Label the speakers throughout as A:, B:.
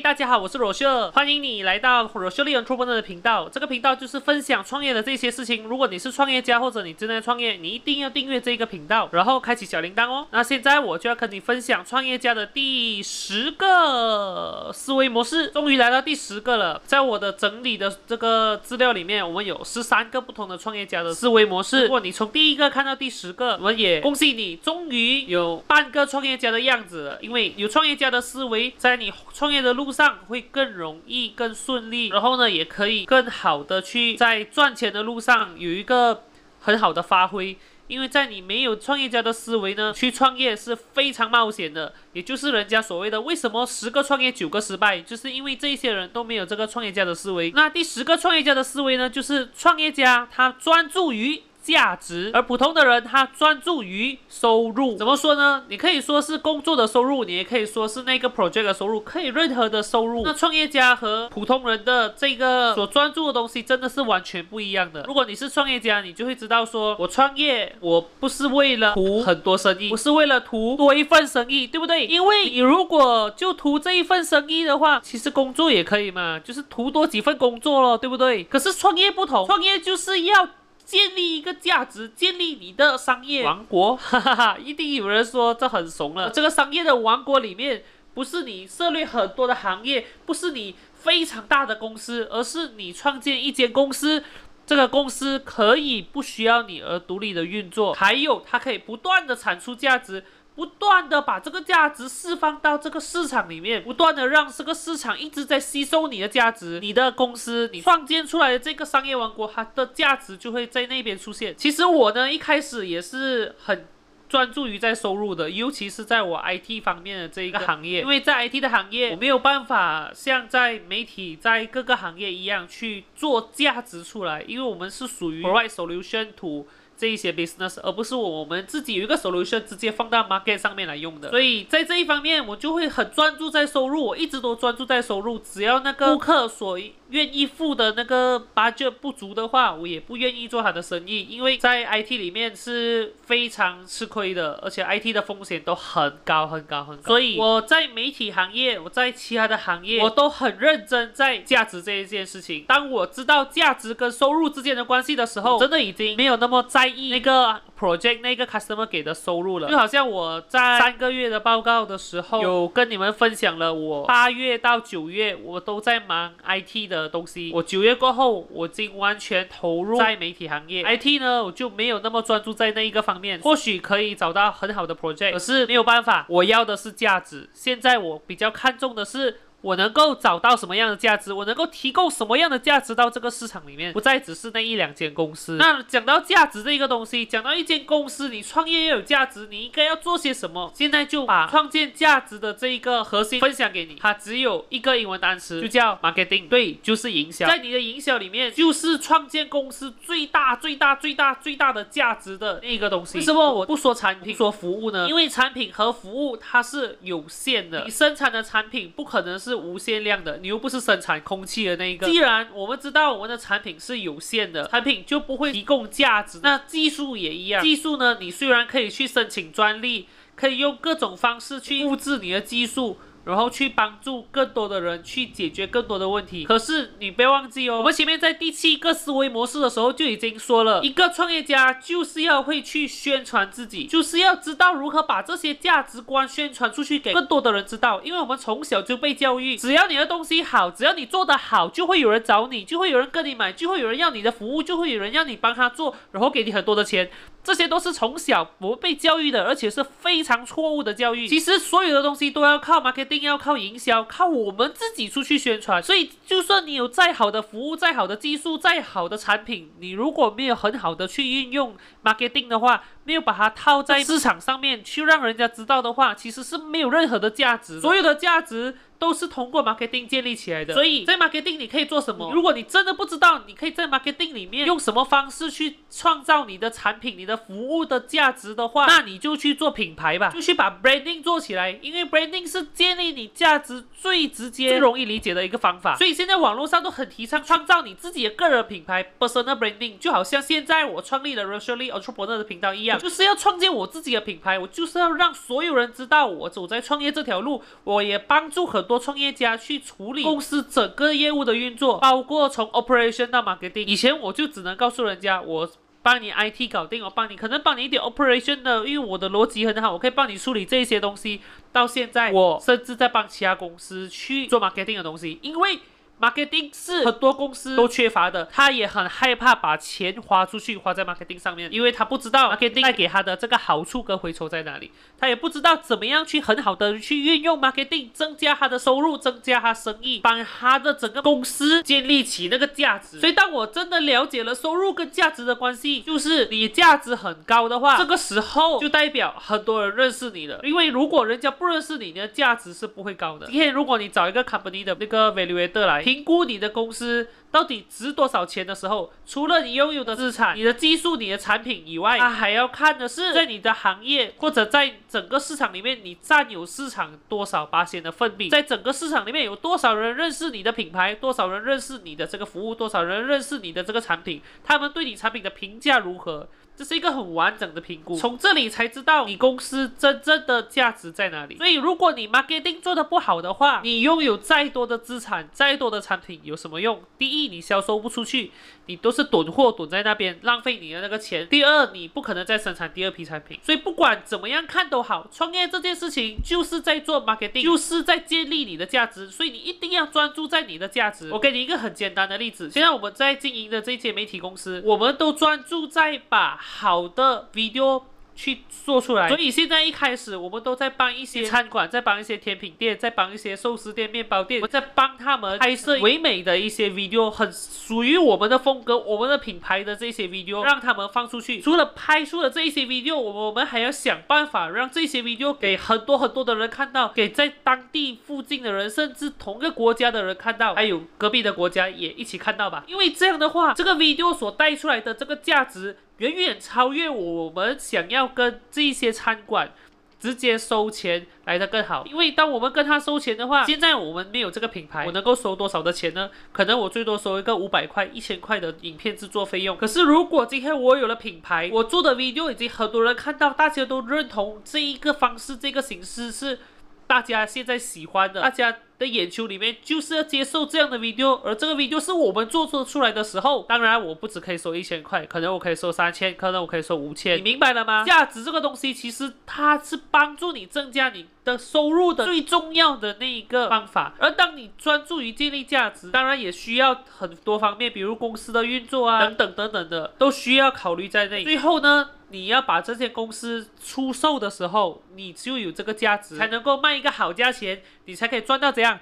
A: 大家好，我是罗秀，欢迎你来到罗秀丽人 Entrepreneur 的频道。这个频道就是分享创业的这些事情。如果你是创业家或者你正在创业，你一定要订阅这个频道，然后开启小铃铛哦。那现在我就要跟你分享创业家的第十个思维模式，终于来到第十个了。在我的整理的这个资料里面，我们有十三个不同的创业家的思维模式。如果你从第一个看到第十个，我们也恭喜你，终于有半个创业家的样子了。因为有创业家的思维，在你创业的路路上会更容易、更顺利，然后呢，也可以更好的去在赚钱的路上有一个很好的发挥。因为在你没有创业家的思维呢，去创业是非常冒险的。也就是人家所谓的为什么十个创业九个失败，就是因为这些人都没有这个创业家的思维。那第十个创业家的思维呢，就是创业家他专注于。价值，而普通的人他专注于收入，怎么说呢？你可以说是工作的收入，你也可以说是那个 project 的收入，可以任何的收入。那创业家和普通人的这个所专注的东西真的是完全不一样的。如果你是创业家，你就会知道说，我创业我不是为了图很多生意，不是为了图多一份生意，对不对？因为你如果就图这一份生意的话，其实工作也可以嘛，就是图多几份工作咯，对不对？可是创业不同，创业就是要。建立一个价值，建立你的商业王国，哈哈哈！一定有人说这很怂了。这个商业的王国里面，不是你涉猎很多的行业，不是你非常大的公司，而是你创建一间公司，这个公司可以不需要你而独立的运作，还有它可以不断的产出价值。不断的把这个价值释放到这个市场里面，不断的让这个市场一直在吸收你的价值，你的公司，你创建出来的这个商业王国，它的价值就会在那边出现。其实我呢一开始也是很专注于在收入的，尤其是在我 IT 方面的这一个行业，因为在 IT 的行业，我没有办法像在媒体在各个行业一样去做价值出来，因为我们是属于 provide solution to。这一些 business，而不是我们自己有一个 solution 直接放到 market 上面来用的。所以在这一方面，我就会很专注在收入，我一直都专注在收入。只要那个顾客所愿意付的那个 budget 不足的话，我也不愿意做他的生意，因为在 IT 里面是非常吃亏的，而且 IT 的风险都很高很高很高。所以我在媒体行业，我在其他的行业，我都很认真在价值这一件事情。当我知道价值跟收入之间的关系的时候，真的已经没有那么在意。那个 project 那个 customer 给的收入了，就好像我在三个月的报告的时候，有跟你们分享了，我八月到九月我都在忙 IT 的东西，我九月过后我已经完全投入在媒体行业，IT 呢我就没有那么专注在那一个方面，或许可以找到很好的 project，可是没有办法，我要的是价值，现在我比较看重的是。我能够找到什么样的价值？我能够提供什么样的价值到这个市场里面？不再只是那一两间公司。那讲到价值这一个东西，讲到一间公司，你创业要有价值，你应该要做些什么？现在就把创建价值的这一个核心分享给你。它只有一个英文单词，就叫 marketing。对，就是营销。在你的营销里面，就是创建公司最大、最大、最大、最大的价值的那个东西。为什么我不说产品，说服务呢？因为产品和服务它是有限的，你生产的产品不可能是。无限量的，你又不是生产空气的那一个。既然我们知道我们的产品是有限的，产品就不会提供价值。那技术也一样，技术呢，你虽然可以去申请专利，可以用各种方式去复制你的技术。然后去帮助更多的人去解决更多的问题。可是你别忘记哦，我们前面在第七个思维模式的时候就已经说了，一个创业家就是要会去宣传自己，就是要知道如何把这些价值观宣传出去给更多的人知道。因为我们从小就被教育，只要你的东西好，只要你做得好，就会有人找你，就会有人跟你买，就会有人要你的服务，就会有人要你帮他做，然后给你很多的钱。这些都是从小我们被教育的，而且是非常错误的教育。其实所有的东西都要靠 marketing，定要靠营销，靠我们自己出去宣传。所以，就算你有再好的服务、再好的技术、再好的产品，你如果没有很好的去运用 marketing 的话，没有把它套在市场上面去让人家知道的话，其实是没有任何的价值。所有的价值。都是通过 marketing 建立起来的，所以在 marketing 你可以做什么？如果你真的不知道，你可以在 marketing 里面用什么方式去创造你的产品、你的服务的价值的话，那你就去做品牌吧，就去把 branding 做起来，因为 branding 是建立你价值最直接、最容易理解的一个方法。所以现在网络上都很提倡创造你自己的个人品牌 personal branding，就好像现在我创立了 Rosely Entrepreneur 的频道一样，就是要创建我自己的品牌，我就是要让所有人知道我走在创业这条路，我也帮助很。多创业家去处理公司整个业务的运作，包括从 operation 到 marketing。以前我就只能告诉人家我。帮你 IT 搞定，我帮你，可能帮你一点 operation 的，因为我的逻辑很好，我可以帮你处理这些东西。到现在，我甚至在帮其他公司去做 marketing 的东西，因为。Marketing 是很多公司都缺乏的，他也很害怕把钱花出去，花在 marketing 上面，因为他不知道 marketing 带给他的这个好处跟回酬在哪里，他也不知道怎么样去很好的去运用 marketing，增加他的收入，增加他生意，帮他的整个公司建立起那个价值。所以当我真的了解了收入跟价值的关系，就是你价值很高的话，这个时候就代表很多人认识你了，因为如果人家不认识你，你的价值是不会高的。今天如果你找一个 company 的那个 valuator 来。评估你的公司到底值多少钱的时候，除了你拥有的资产、你的技术、你的产品以外，他还要看的是在你的行业或者在整个市场里面，你占有市场多少八仙的份比，在整个市场里面有多少人认识你的品牌，多少人认识你的这个服务，多少人认识你的这个产品，他们对你产品的评价如何？这是一个很完整的评估，从这里才知道你公司真正的价值在哪里。所以，如果你 marketing 做的不好的话，你拥有再多的资产、再多的产品有什么用？第一，你销售不出去，你都是囤货囤在那边，浪费你的那个钱。第二，你不可能再生产第二批产品。所以，不管怎么样看都好，创业这件事情就是在做 marketing，就是在建立你的价值。所以，你一定要专注在你的价值。我给你一个很简单的例子，现在我们在经营的这些媒体公司，我们都专注在把好的 video 去做出来，所以现在一开始我们都在帮一些餐馆，在帮一些甜品店，在帮一些寿司店、面包店，我在帮他们拍摄唯美的一些 video，很属于我们的风格、我们的品牌的这些 video，让他们放出去。除了拍出了这一些 video，我们还要想办法让这些 video 给很多很多的人看到，给在当地附近的人，甚至同个国家的人看到，还有隔壁的国家也一起看到吧。因为这样的话，这个 video 所带出来的这个价值。远远超越我们想要跟这些餐馆直接收钱来的更好，因为当我们跟他收钱的话，现在我们没有这个品牌，我能够收多少的钱呢？可能我最多收一个五百块、一千块的影片制作费用。可是如果今天我有了品牌，我做的 video 已经很多人看到，大家都认同这一个方式、这个形式是大家现在喜欢的，大家。的眼球里面就是要接受这样的 video，而这个 video 是我们做出出来的时候，当然我不只可以收一千块，可能我可以收三千，可能我可以收五千，你明白了吗？价值这个东西其实它是帮助你增加你的收入的最重要的那一个方法，而当你专注于建立价值，当然也需要很多方面，比如公司的运作啊等等等等的，都需要考虑在内。最后呢？你要把这些公司出售的时候，你就有这个价值，才能够卖一个好价钱，你才可以赚到怎样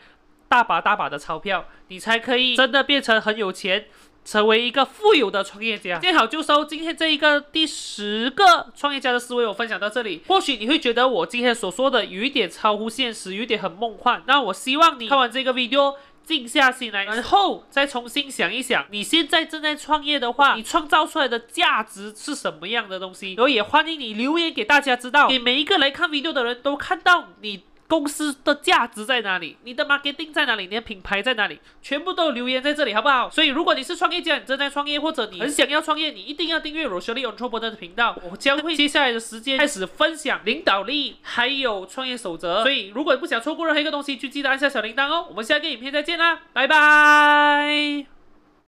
A: 大把大把的钞票，你才可以真的变成很有钱，成为一个富有的创业家。见好就收，今天这一个第十个创业家的思维我分享到这里。或许你会觉得我今天所说的有一点超乎现实，有一点很梦幻。那我希望你看完这个 video。静下心来，然后再重新想一想，你现在正在创业的话，你创造出来的价值是什么样的东西？然后也欢迎你留言给大家知道，给每一个来看 video 的人都看到你。公司的价值在哪里？你的 marketing 在哪里？你的品牌在哪里？全部都留言在这里，好不好？所以，如果你是创业家，你正在创业，或者你很想要创业，你一定要订阅 Rosalie On Top 的频道。我将会接下来的时间开始分享领导力，还有创业守则。所以，如果你不想错过任何一个东西，就记得按下小铃铛哦。我们下个影片再见啦，拜拜。